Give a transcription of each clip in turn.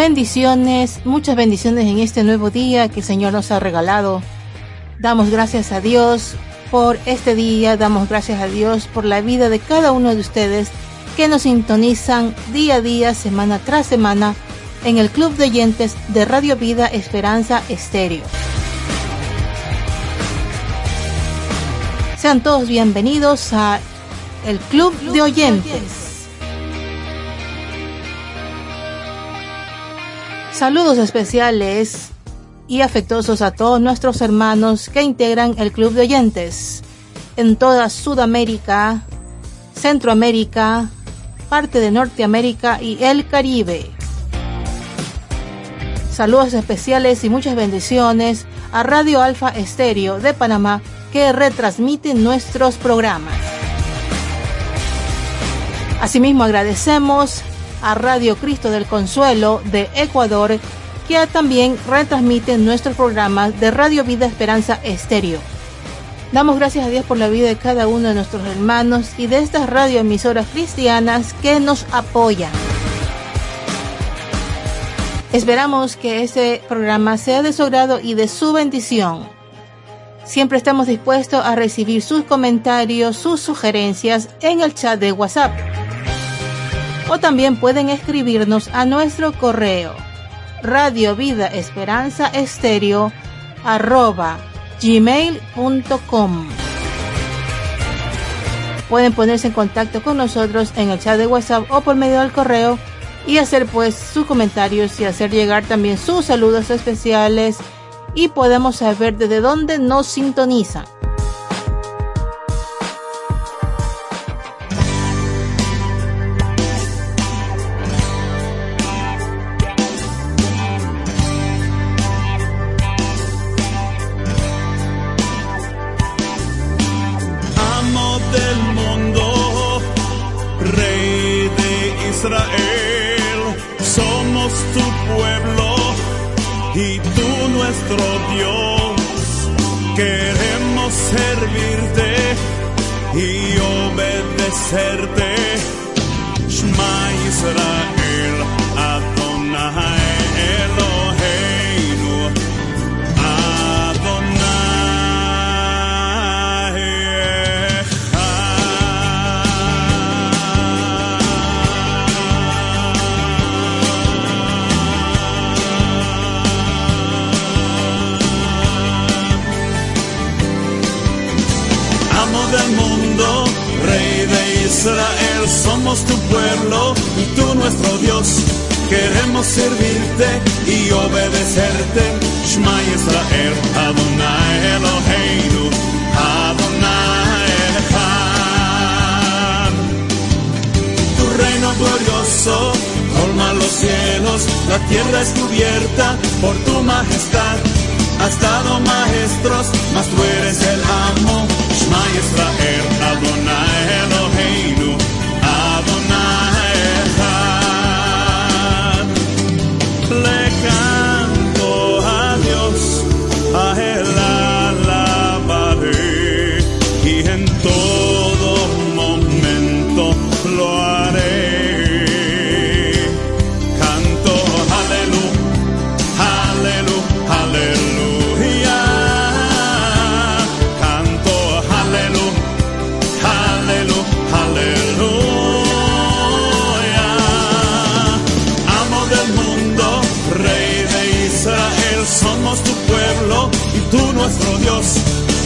Bendiciones, muchas bendiciones en este nuevo día que el Señor nos ha regalado. Damos gracias a Dios por este día, damos gracias a Dios por la vida de cada uno de ustedes que nos sintonizan día a día, semana tras semana, en el Club de Oyentes de Radio Vida Esperanza Estéreo. Sean todos bienvenidos a el Club de Oyentes. Saludos especiales y afectuosos a todos nuestros hermanos que integran el Club de Oyentes en toda Sudamérica, Centroamérica, parte de Norteamérica y el Caribe. Saludos especiales y muchas bendiciones a Radio Alfa Estéreo de Panamá que retransmite nuestros programas. Asimismo agradecemos a Radio Cristo del Consuelo de Ecuador que también retransmite nuestros programas de Radio Vida Esperanza Estéreo. Damos gracias a Dios por la vida de cada uno de nuestros hermanos y de estas radioemisoras cristianas que nos apoyan. Esperamos que este programa sea de su agrado y de su bendición. Siempre estamos dispuestos a recibir sus comentarios, sus sugerencias en el chat de WhatsApp. O también pueden escribirnos a nuestro correo radio vida esperanza estéreo arroba gmail.com. Pueden ponerse en contacto con nosotros en el chat de WhatsApp o por medio del correo y hacer pues sus comentarios y hacer llegar también sus saludos especiales y podemos saber desde dónde nos sintonizan. Israel, somos tu pueblo y tú nuestro Dios. Queremos servirte y obedecerte. Shema Israel, Adonai Eloheinu, somos tu pueblo y tú nuestro Dios. Queremos servirte y obedecerte. Shema Israel, Adonai Eloheinu, Adonai Echad. Tu reino glorioso colma los cielos, la tierra es cubierta por tu majestad. Has dado maestros, mas tú eres el amo. Shema Israel, Adonai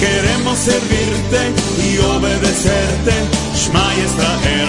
Queremos servirte y obedecerte. Shema Israel,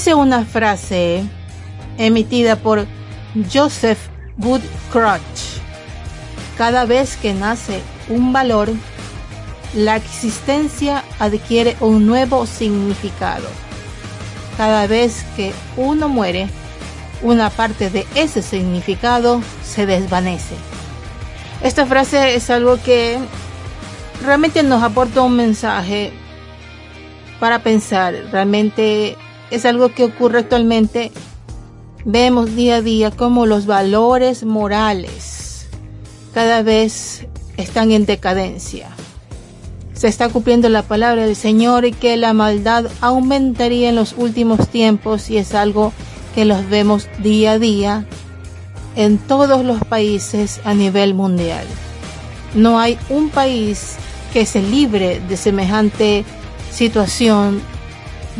Dice una frase emitida por Joseph Woodcroft. Cada vez que nace un valor, la existencia adquiere un nuevo significado. Cada vez que uno muere, una parte de ese significado se desvanece. Esta frase es algo que realmente nos aporta un mensaje para pensar. Realmente es algo que ocurre actualmente. Vemos día a día como los valores morales cada vez están en decadencia. Se está cumpliendo la palabra del Señor y que la maldad aumentaría en los últimos tiempos y es algo que los vemos día a día en todos los países a nivel mundial. No hay un país que se libre de semejante situación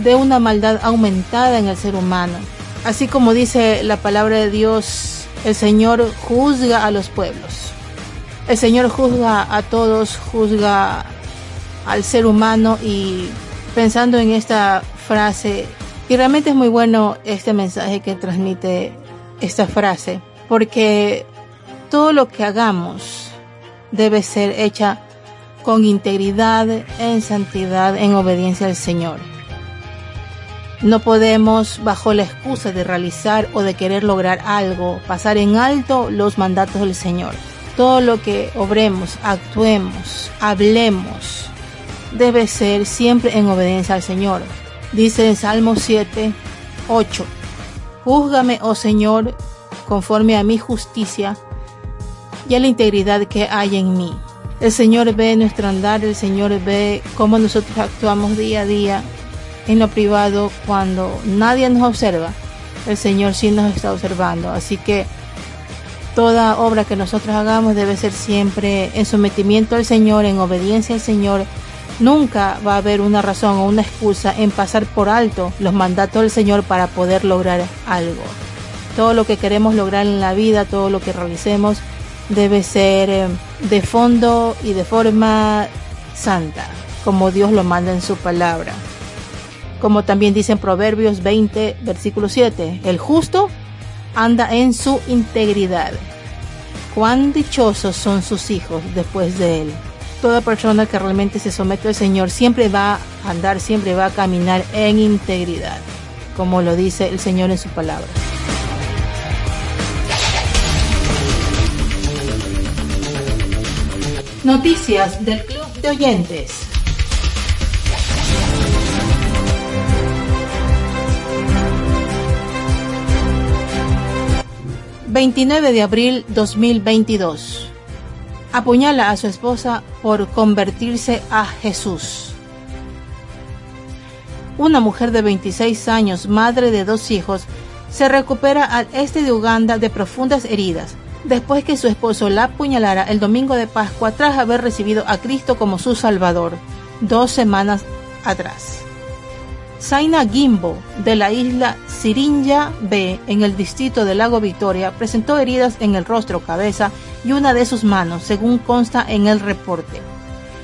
de una maldad aumentada en el ser humano. Así como dice la palabra de Dios, el Señor juzga a los pueblos. El Señor juzga a todos, juzga al ser humano y pensando en esta frase, y realmente es muy bueno este mensaje que transmite esta frase, porque todo lo que hagamos debe ser hecha con integridad, en santidad, en obediencia al Señor. No podemos, bajo la excusa de realizar o de querer lograr algo, pasar en alto los mandatos del Señor. Todo lo que obremos, actuemos, hablemos, debe ser siempre en obediencia al Señor. Dice en Salmo 7, 8, Júzgame, oh Señor, conforme a mi justicia y a la integridad que hay en mí. El Señor ve nuestro andar, el Señor ve cómo nosotros actuamos día a día en lo privado cuando nadie nos observa, el Señor sí nos está observando. Así que toda obra que nosotros hagamos debe ser siempre en sometimiento al Señor, en obediencia al Señor. Nunca va a haber una razón o una excusa en pasar por alto los mandatos del Señor para poder lograr algo. Todo lo que queremos lograr en la vida, todo lo que realicemos, debe ser eh, de fondo y de forma santa, como Dios lo manda en su palabra como también dice en Proverbios 20, versículo 7, el justo anda en su integridad. Cuán dichosos son sus hijos después de él. Toda persona que realmente se somete al Señor siempre va a andar, siempre va a caminar en integridad, como lo dice el Señor en su palabra. Noticias del Club de Oyentes. 29 de abril 2022. Apuñala a su esposa por convertirse a Jesús. Una mujer de 26 años, madre de dos hijos, se recupera al este de Uganda de profundas heridas después que su esposo la apuñalara el domingo de Pascua tras haber recibido a Cristo como su Salvador, dos semanas atrás. Zaina Gimbo, de la isla Sirinja B, en el distrito del lago Victoria, presentó heridas en el rostro, cabeza y una de sus manos, según consta en el reporte.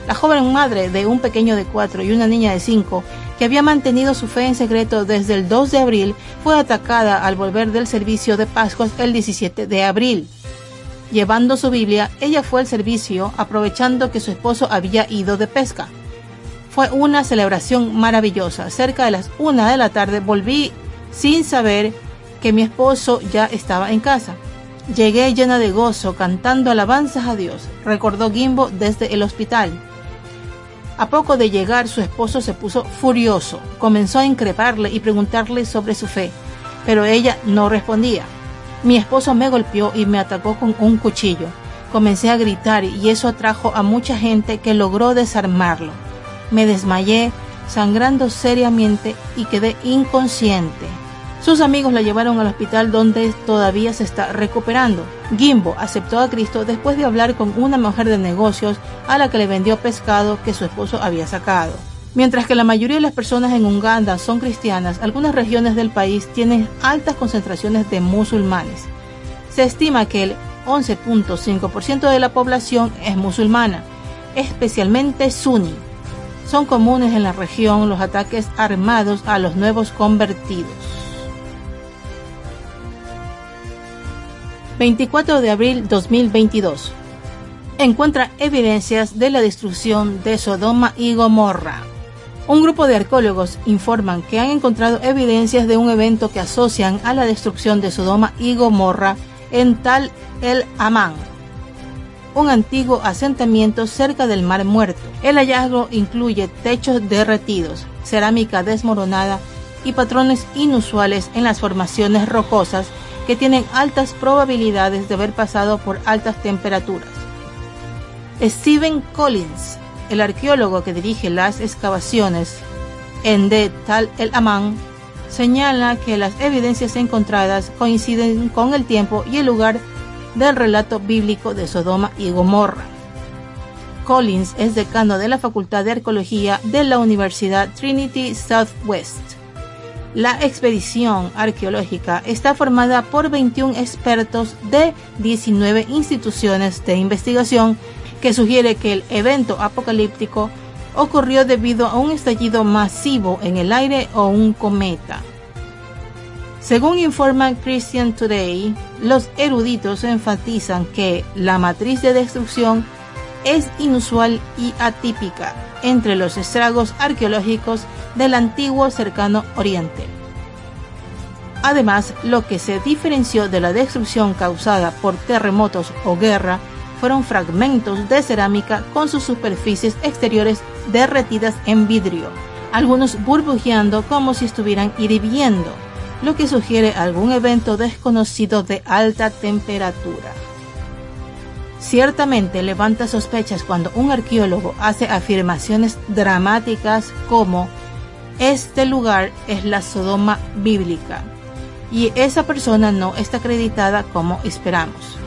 La joven madre de un pequeño de cuatro y una niña de cinco, que había mantenido su fe en secreto desde el 2 de abril, fue atacada al volver del servicio de Pascuas el 17 de abril. Llevando su Biblia, ella fue al servicio aprovechando que su esposo había ido de pesca. Fue una celebración maravillosa. Cerca de las una de la tarde volví sin saber que mi esposo ya estaba en casa. Llegué llena de gozo, cantando alabanzas a Dios, recordó Gimbo desde el hospital. A poco de llegar, su esposo se puso furioso, comenzó a increparle y preguntarle sobre su fe, pero ella no respondía. Mi esposo me golpeó y me atacó con un cuchillo. Comencé a gritar y eso atrajo a mucha gente que logró desarmarlo. Me desmayé, sangrando seriamente y quedé inconsciente. Sus amigos la llevaron al hospital donde todavía se está recuperando. Gimbo aceptó a Cristo después de hablar con una mujer de negocios a la que le vendió pescado que su esposo había sacado. Mientras que la mayoría de las personas en Uganda son cristianas, algunas regiones del país tienen altas concentraciones de musulmanes. Se estima que el 11.5% de la población es musulmana, especialmente suní son comunes en la región los ataques armados a los nuevos convertidos. 24 de abril 2022. Encuentra evidencias de la destrucción de Sodoma y Gomorra. Un grupo de arqueólogos informan que han encontrado evidencias de un evento que asocian a la destrucción de Sodoma y Gomorra en Tal el Amán, un antiguo asentamiento cerca del Mar Muerto. El hallazgo incluye techos derretidos, cerámica desmoronada y patrones inusuales en las formaciones rocosas que tienen altas probabilidades de haber pasado por altas temperaturas. Stephen Collins, el arqueólogo que dirige las excavaciones en De Tal el Amán, señala que las evidencias encontradas coinciden con el tiempo y el lugar del relato bíblico de Sodoma y Gomorra. Collins es decano de la Facultad de Arqueología de la Universidad Trinity Southwest. La expedición arqueológica está formada por 21 expertos de 19 instituciones de investigación que sugiere que el evento apocalíptico ocurrió debido a un estallido masivo en el aire o un cometa. Según informa Christian Today, los eruditos enfatizan que la matriz de destrucción es inusual y atípica entre los estragos arqueológicos del antiguo cercano oriente. Además, lo que se diferenció de la destrucción causada por terremotos o guerra fueron fragmentos de cerámica con sus superficies exteriores derretidas en vidrio, algunos burbujeando como si estuvieran hirviendo lo que sugiere algún evento desconocido de alta temperatura. Ciertamente levanta sospechas cuando un arqueólogo hace afirmaciones dramáticas como este lugar es la Sodoma bíblica y esa persona no está acreditada como esperamos.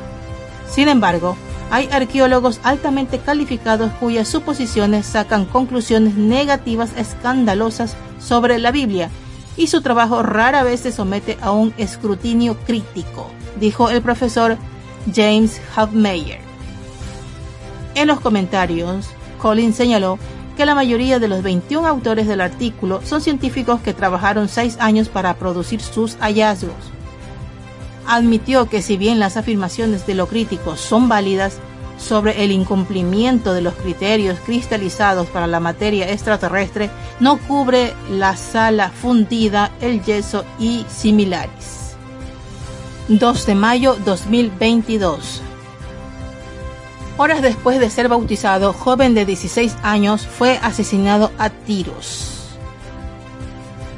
Sin embargo, hay arqueólogos altamente calificados cuyas suposiciones sacan conclusiones negativas escandalosas sobre la Biblia y su trabajo rara vez se somete a un escrutinio crítico, dijo el profesor James Hubmeyer. En los comentarios, Collins señaló que la mayoría de los 21 autores del artículo son científicos que trabajaron seis años para producir sus hallazgos. Admitió que si bien las afirmaciones de los críticos son válidas, sobre el incumplimiento de los criterios cristalizados para la materia extraterrestre no cubre la sala fundida, el yeso y similares. 2 de mayo 2022 Horas después de ser bautizado, joven de 16 años fue asesinado a tiros.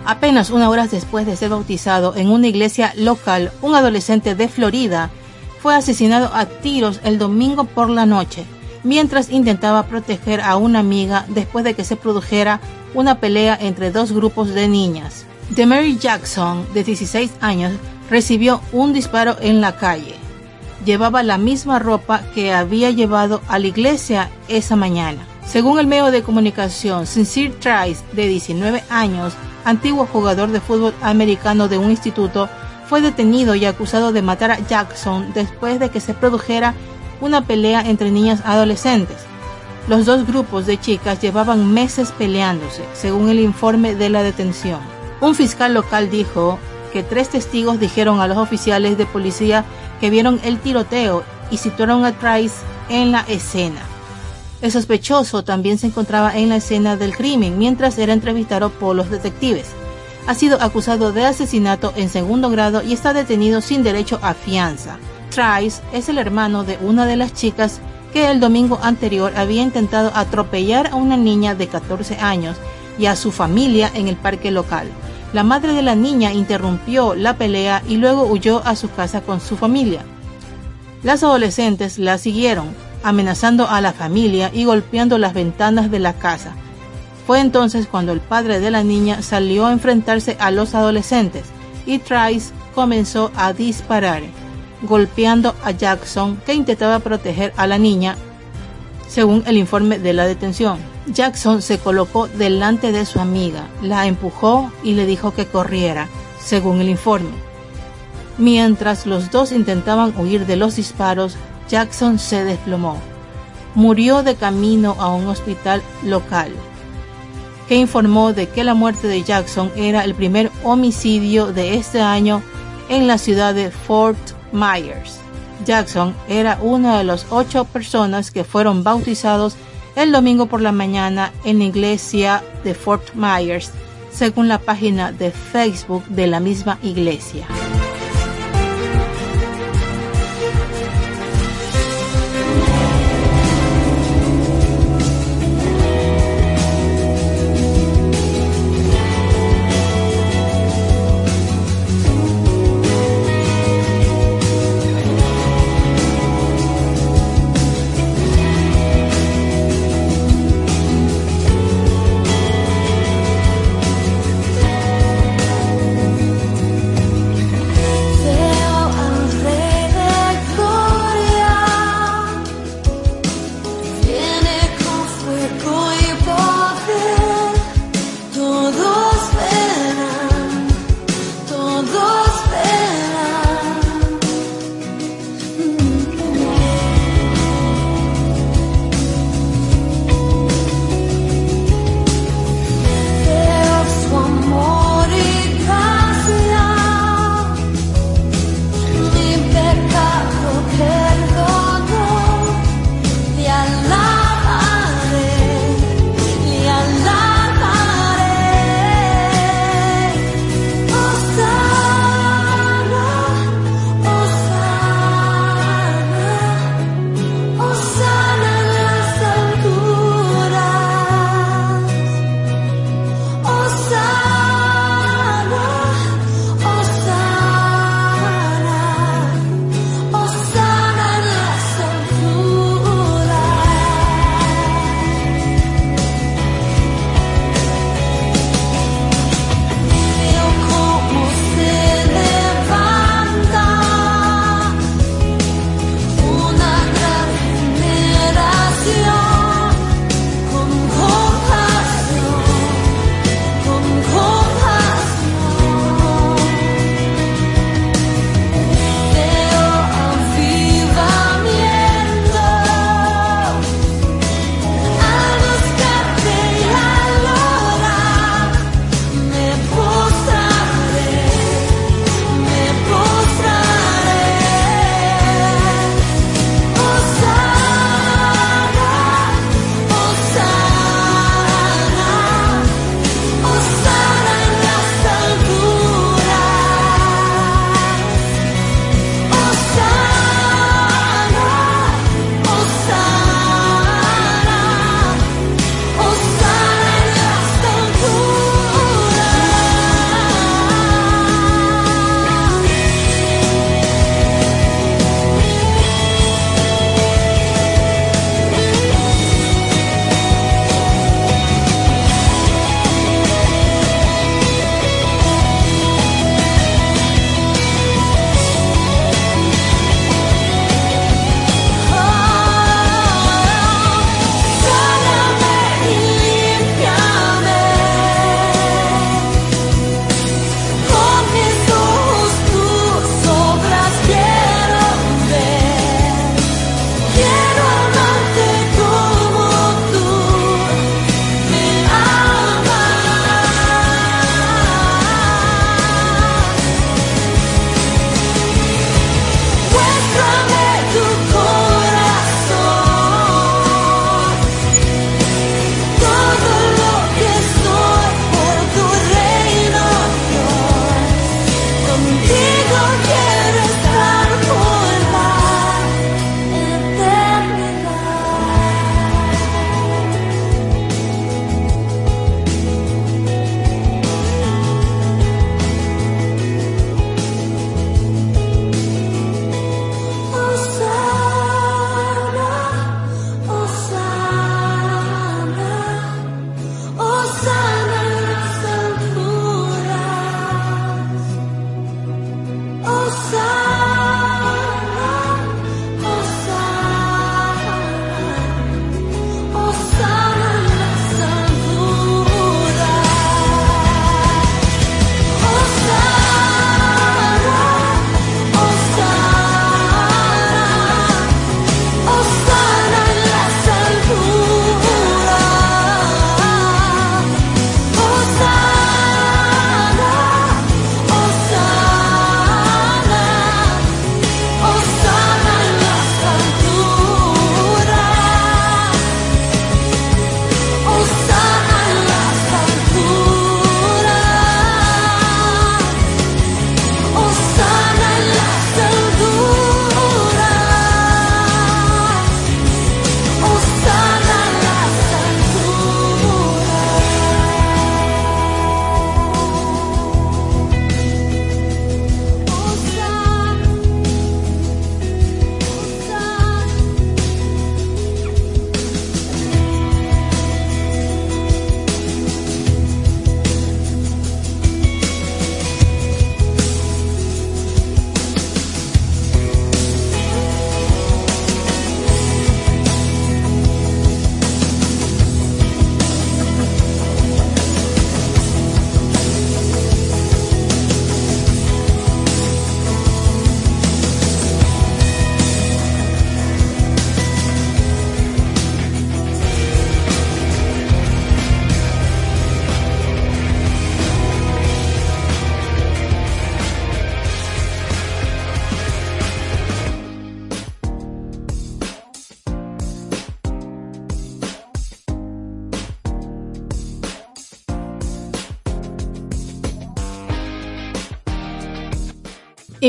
Apenas una hora después de ser bautizado en una iglesia local, un adolescente de Florida fue asesinado a tiros el domingo por la noche, mientras intentaba proteger a una amiga después de que se produjera una pelea entre dos grupos de niñas. Mary Jackson, de 16 años, recibió un disparo en la calle. llevaba la misma ropa que había llevado a la iglesia esa mañana. Según el medio de comunicación, Sincere Trice, de 19 años, antiguo jugador de fútbol americano de un instituto, fue detenido y acusado de matar a Jackson después de que se produjera una pelea entre niñas adolescentes. Los dos grupos de chicas llevaban meses peleándose, según el informe de la detención. Un fiscal local dijo que tres testigos dijeron a los oficiales de policía que vieron el tiroteo y situaron a Trice en la escena. El sospechoso también se encontraba en la escena del crimen mientras era entrevistado por los detectives. Ha sido acusado de asesinato en segundo grado y está detenido sin derecho a fianza. Trice es el hermano de una de las chicas que el domingo anterior había intentado atropellar a una niña de 14 años y a su familia en el parque local. La madre de la niña interrumpió la pelea y luego huyó a su casa con su familia. Las adolescentes la siguieron, amenazando a la familia y golpeando las ventanas de la casa. Fue entonces cuando el padre de la niña salió a enfrentarse a los adolescentes y Trice comenzó a disparar, golpeando a Jackson que intentaba proteger a la niña, según el informe de la detención. Jackson se colocó delante de su amiga, la empujó y le dijo que corriera, según el informe. Mientras los dos intentaban huir de los disparos, Jackson se desplomó. Murió de camino a un hospital local, que informó de que la muerte de Jackson era el primer homicidio de este año en la ciudad de Fort Myers. Jackson era una de las ocho personas que fueron bautizados el domingo por la mañana en la iglesia de Fort Myers, según la página de Facebook de la misma iglesia.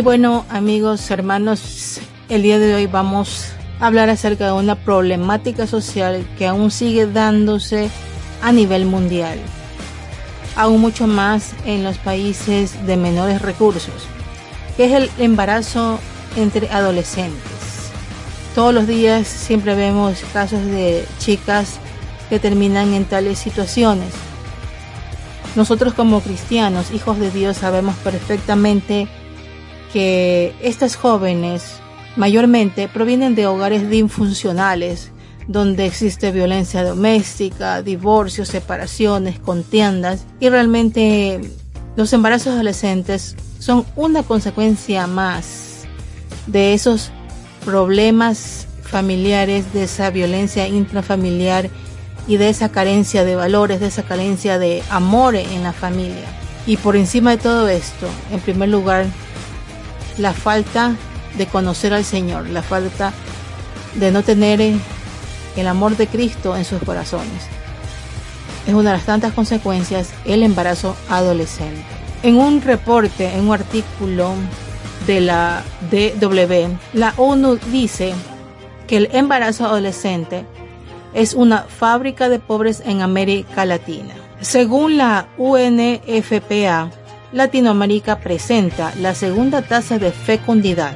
Bueno, amigos, hermanos, el día de hoy vamos a hablar acerca de una problemática social que aún sigue dándose a nivel mundial, aún mucho más en los países de menores recursos, que es el embarazo entre adolescentes. Todos los días siempre vemos casos de chicas que terminan en tales situaciones. Nosotros como cristianos, hijos de Dios, sabemos perfectamente que estas jóvenes mayormente provienen de hogares disfuncionales, donde existe violencia doméstica, divorcios, separaciones, contiendas y realmente los embarazos adolescentes son una consecuencia más de esos problemas familiares, de esa violencia intrafamiliar y de esa carencia de valores, de esa carencia de amor en la familia. Y por encima de todo esto, en primer lugar, la falta de conocer al Señor, la falta de no tener el amor de Cristo en sus corazones. Es una de las tantas consecuencias el embarazo adolescente. En un reporte, en un artículo de la DW, la ONU dice que el embarazo adolescente es una fábrica de pobres en América Latina. Según la UNFPA, Latinoamérica presenta la segunda tasa de fecundidad,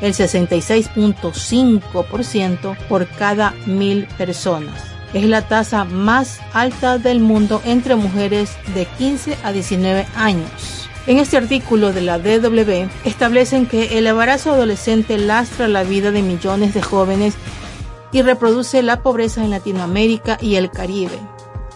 el 66.5% por cada mil personas. Es la tasa más alta del mundo entre mujeres de 15 a 19 años. En este artículo de la DW establecen que el embarazo adolescente lastra la vida de millones de jóvenes y reproduce la pobreza en Latinoamérica y el Caribe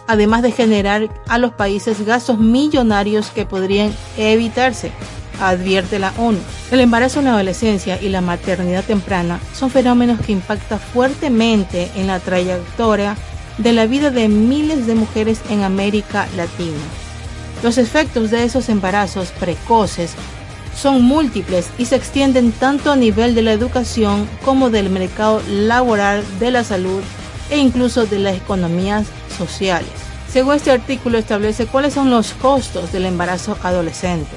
además de generar a los países gastos millonarios que podrían evitarse, advierte la ONU. El embarazo en la adolescencia y la maternidad temprana son fenómenos que impactan fuertemente en la trayectoria de la vida de miles de mujeres en América Latina. Los efectos de esos embarazos precoces son múltiples y se extienden tanto a nivel de la educación como del mercado laboral, de la salud e incluso de las economías sociales. Según este artículo establece cuáles son los costos del embarazo adolescente.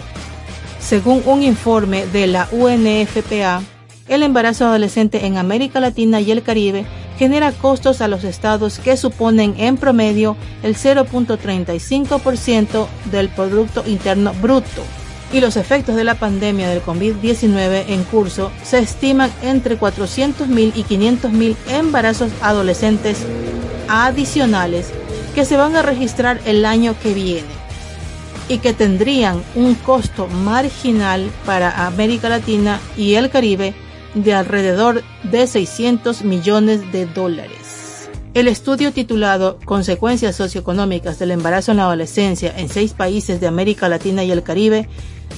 Según un informe de la UNFPA, el embarazo adolescente en América Latina y el Caribe genera costos a los estados que suponen en promedio el 0.35% del Producto Interno Bruto. Y los efectos de la pandemia del COVID-19 en curso se estiman entre 400.000 y 500.000 embarazos adolescentes adicionales que se van a registrar el año que viene y que tendrían un costo marginal para América Latina y el Caribe de alrededor de 600 millones de dólares. El estudio titulado Consecuencias socioeconómicas del embarazo en la adolescencia en seis países de América Latina y el Caribe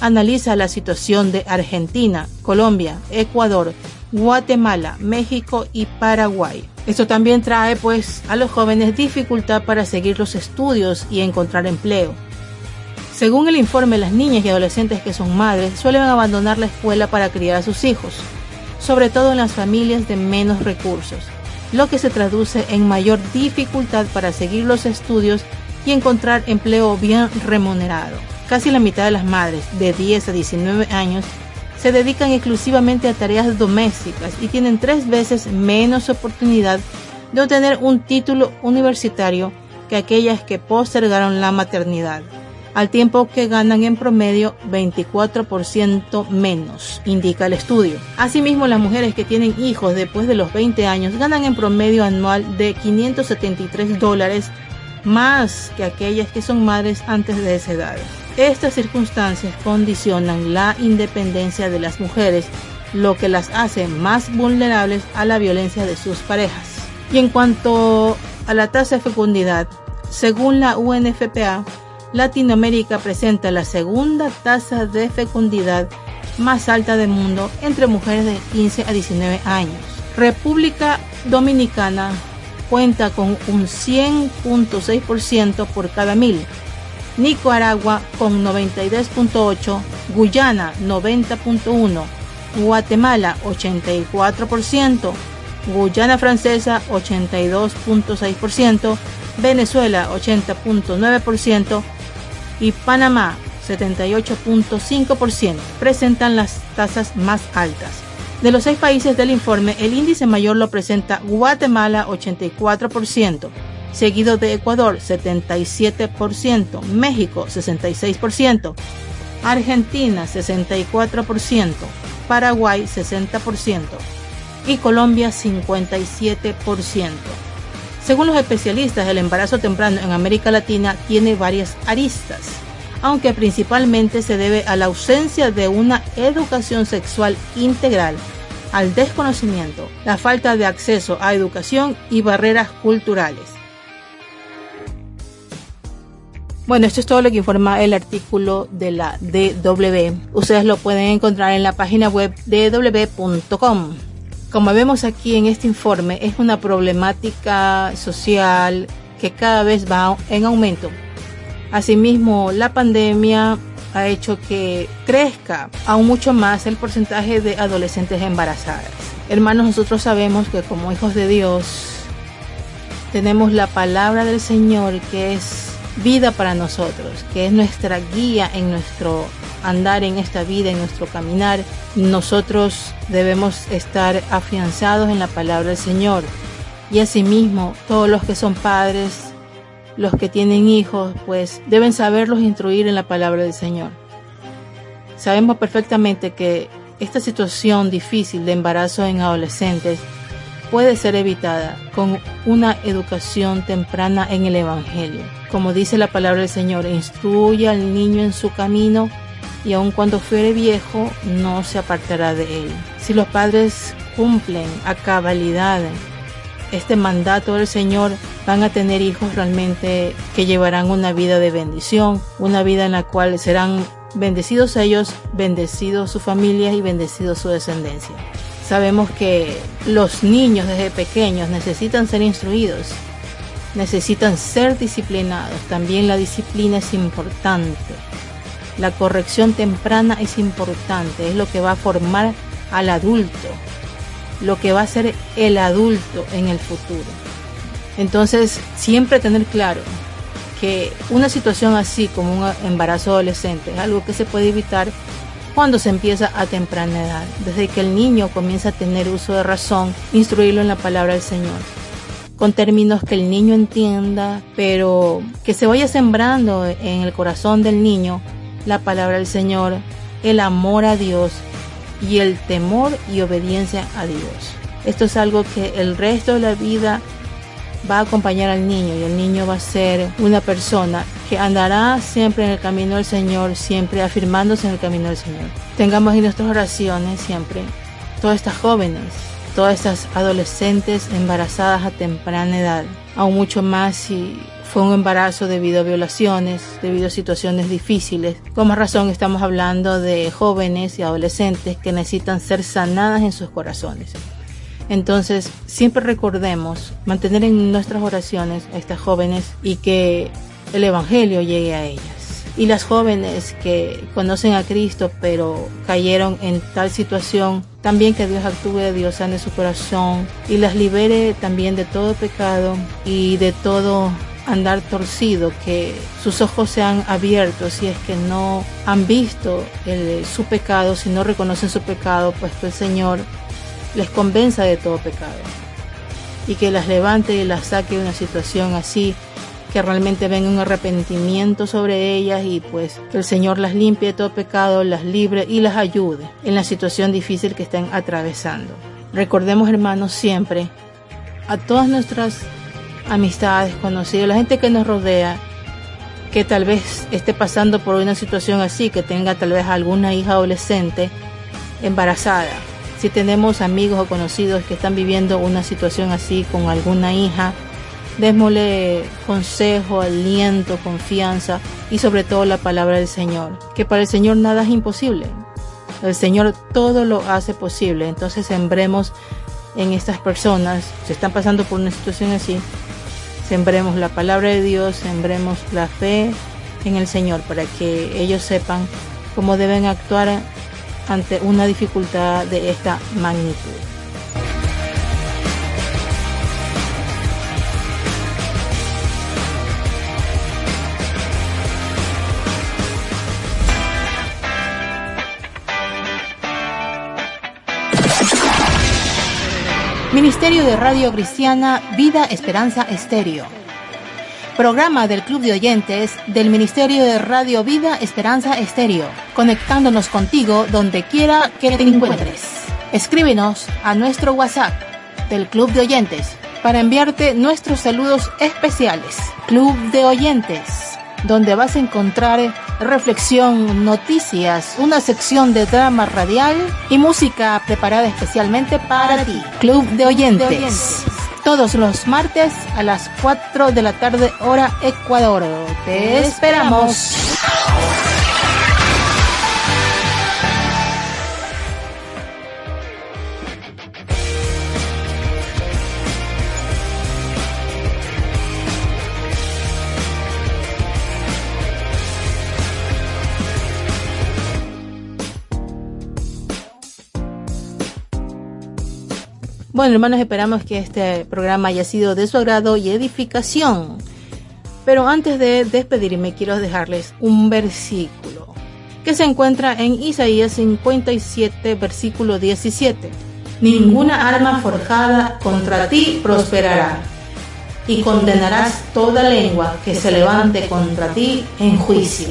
analiza la situación de Argentina, Colombia, Ecuador, Guatemala, México y Paraguay. Esto también trae pues a los jóvenes dificultad para seguir los estudios y encontrar empleo. Según el informe, las niñas y adolescentes que son madres suelen abandonar la escuela para criar a sus hijos, sobre todo en las familias de menos recursos, lo que se traduce en mayor dificultad para seguir los estudios y encontrar empleo bien remunerado. Casi la mitad de las madres de 10 a 19 años se dedican exclusivamente a tareas domésticas y tienen tres veces menos oportunidad de obtener un título universitario que aquellas que postergaron la maternidad, al tiempo que ganan en promedio 24% menos, indica el estudio. Asimismo, las mujeres que tienen hijos después de los 20 años ganan en promedio anual de 573 dólares más que aquellas que son madres antes de esa edad. Estas circunstancias condicionan la independencia de las mujeres, lo que las hace más vulnerables a la violencia de sus parejas. Y en cuanto a la tasa de fecundidad, según la UNFPA, Latinoamérica presenta la segunda tasa de fecundidad más alta del mundo entre mujeres de 15 a 19 años. República Dominicana cuenta con un 100.6% por cada mil, Nicaragua con 92.8, Guyana 90.1, Guatemala 84%, Guyana Francesa 82.6%, Venezuela 80.9% y Panamá 78.5%, presentan las tasas más altas. De los seis países del informe, el índice mayor lo presenta Guatemala 84%, seguido de Ecuador 77%, México 66%, Argentina 64%, Paraguay 60% y Colombia 57%. Según los especialistas, el embarazo temprano en América Latina tiene varias aristas, aunque principalmente se debe a la ausencia de una educación sexual integral, al desconocimiento, la falta de acceso a educación y barreras culturales. Bueno, esto es todo lo que informa el artículo de la DW. Ustedes lo pueden encontrar en la página web dw.com. Como vemos aquí en este informe, es una problemática social que cada vez va en aumento. Asimismo, la pandemia ha hecho que crezca aún mucho más el porcentaje de adolescentes embarazadas. Hermanos, nosotros sabemos que como hijos de Dios tenemos la palabra del Señor que es vida para nosotros, que es nuestra guía en nuestro andar en esta vida, en nuestro caminar. Nosotros debemos estar afianzados en la palabra del Señor. Y asimismo, todos los que son padres, los que tienen hijos, pues deben saberlos instruir en la palabra del Señor. Sabemos perfectamente que esta situación difícil de embarazo en adolescentes puede ser evitada con una educación temprana en el Evangelio. Como dice la palabra del Señor, instruye al niño en su camino y aun cuando fuere viejo no se apartará de él. Si los padres cumplen a cabalidad este mandato del Señor, van a tener hijos realmente que llevarán una vida de bendición, una vida en la cual serán bendecidos ellos, bendecidos sus familias y bendecidos su descendencia. Sabemos que los niños desde pequeños necesitan ser instruidos, necesitan ser disciplinados. También la disciplina es importante. La corrección temprana es importante, es lo que va a formar al adulto, lo que va a ser el adulto en el futuro. Entonces, siempre tener claro que una situación así como un embarazo adolescente es algo que se puede evitar cuando se empieza a temprana edad, desde que el niño comienza a tener uso de razón, instruirlo en la palabra del Señor, con términos que el niño entienda, pero que se vaya sembrando en el corazón del niño la palabra del Señor, el amor a Dios y el temor y obediencia a Dios. Esto es algo que el resto de la vida va a acompañar al niño y el niño va a ser una persona que andará siempre en el camino del Señor, siempre afirmándose en el camino del Señor. Tengamos en nuestras oraciones siempre todas estas jóvenes, todas estas adolescentes embarazadas a temprana edad, aún mucho más si fue un embarazo debido a violaciones, debido a situaciones difíciles. Con más razón estamos hablando de jóvenes y adolescentes que necesitan ser sanadas en sus corazones. Entonces, siempre recordemos mantener en nuestras oraciones a estas jóvenes y que el Evangelio llegue a ellas. Y las jóvenes que conocen a Cristo pero cayeron en tal situación, también que Dios actúe, Dios sane su corazón y las libere también de todo pecado y de todo andar torcido, que sus ojos sean abiertos si es que no han visto su pecado, si no reconocen su pecado, pues que el Señor les convenza de todo pecado y que las levante y las saque de una situación así, que realmente venga un arrepentimiento sobre ellas y pues que el Señor las limpie de todo pecado, las libre y las ayude en la situación difícil que estén atravesando. Recordemos hermanos siempre a todas nuestras amistades, conocidos, la gente que nos rodea, que tal vez esté pasando por una situación así, que tenga tal vez alguna hija adolescente embarazada si tenemos amigos o conocidos que están viviendo una situación así con alguna hija, démosle consejo, aliento, confianza y sobre todo la palabra del Señor, que para el Señor nada es imposible. El Señor todo lo hace posible. Entonces sembremos en estas personas, si están pasando por una situación así, sembremos la palabra de Dios, sembremos la fe en el Señor para que ellos sepan cómo deben actuar ante una dificultad de esta magnitud. Ministerio de Radio Cristiana Vida Esperanza Estéreo. Programa del Club de Oyentes del Ministerio de Radio Vida Esperanza Estéreo, conectándonos contigo donde quiera que te encuentres. Escríbenos a nuestro WhatsApp del Club de Oyentes para enviarte nuestros saludos especiales. Club de Oyentes donde vas a encontrar reflexión, noticias, una sección de drama radial y música preparada especialmente para ti. Club de Oyentes. Todos los martes a las 4 de la tarde hora Ecuador. Te esperamos. Bueno, hermanos, esperamos que este programa haya sido de su agrado y edificación. Pero antes de despedirme, quiero dejarles un versículo que se encuentra en Isaías 57, versículo 17. Ninguna arma forjada contra ti prosperará, y condenarás toda lengua que se levante contra ti en juicio.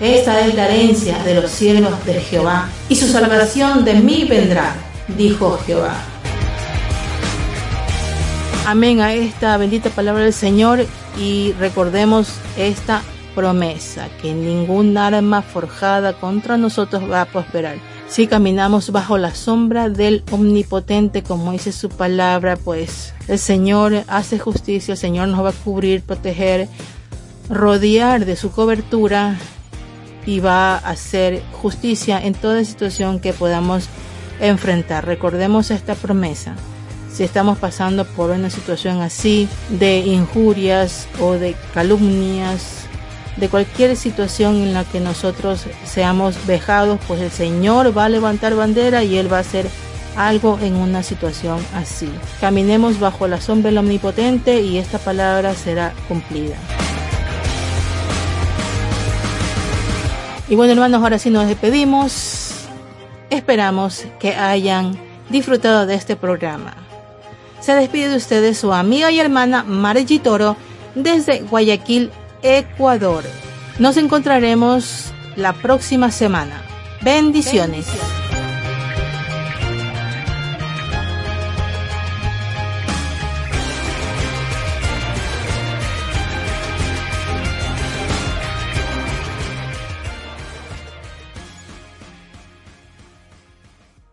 Esta es la herencia de los cielos de Jehová, y su salvación de mí vendrá, dijo Jehová. Amén a esta bendita palabra del Señor y recordemos esta promesa, que ningún arma forjada contra nosotros va a prosperar. Si caminamos bajo la sombra del Omnipotente, como dice su palabra, pues el Señor hace justicia, el Señor nos va a cubrir, proteger, rodear de su cobertura y va a hacer justicia en toda situación que podamos enfrentar. Recordemos esta promesa si estamos pasando por una situación así de injurias o de calumnias, de cualquier situación en la que nosotros seamos vejados, pues el Señor va a levantar bandera y Él va a hacer algo en una situación así. Caminemos bajo la sombra del Omnipotente y esta palabra será cumplida. Y bueno hermanos, ahora sí nos despedimos. Esperamos que hayan disfrutado de este programa. Se despide de ustedes su amiga y hermana Margie Toro desde Guayaquil, Ecuador. Nos encontraremos la próxima semana. Bendiciones.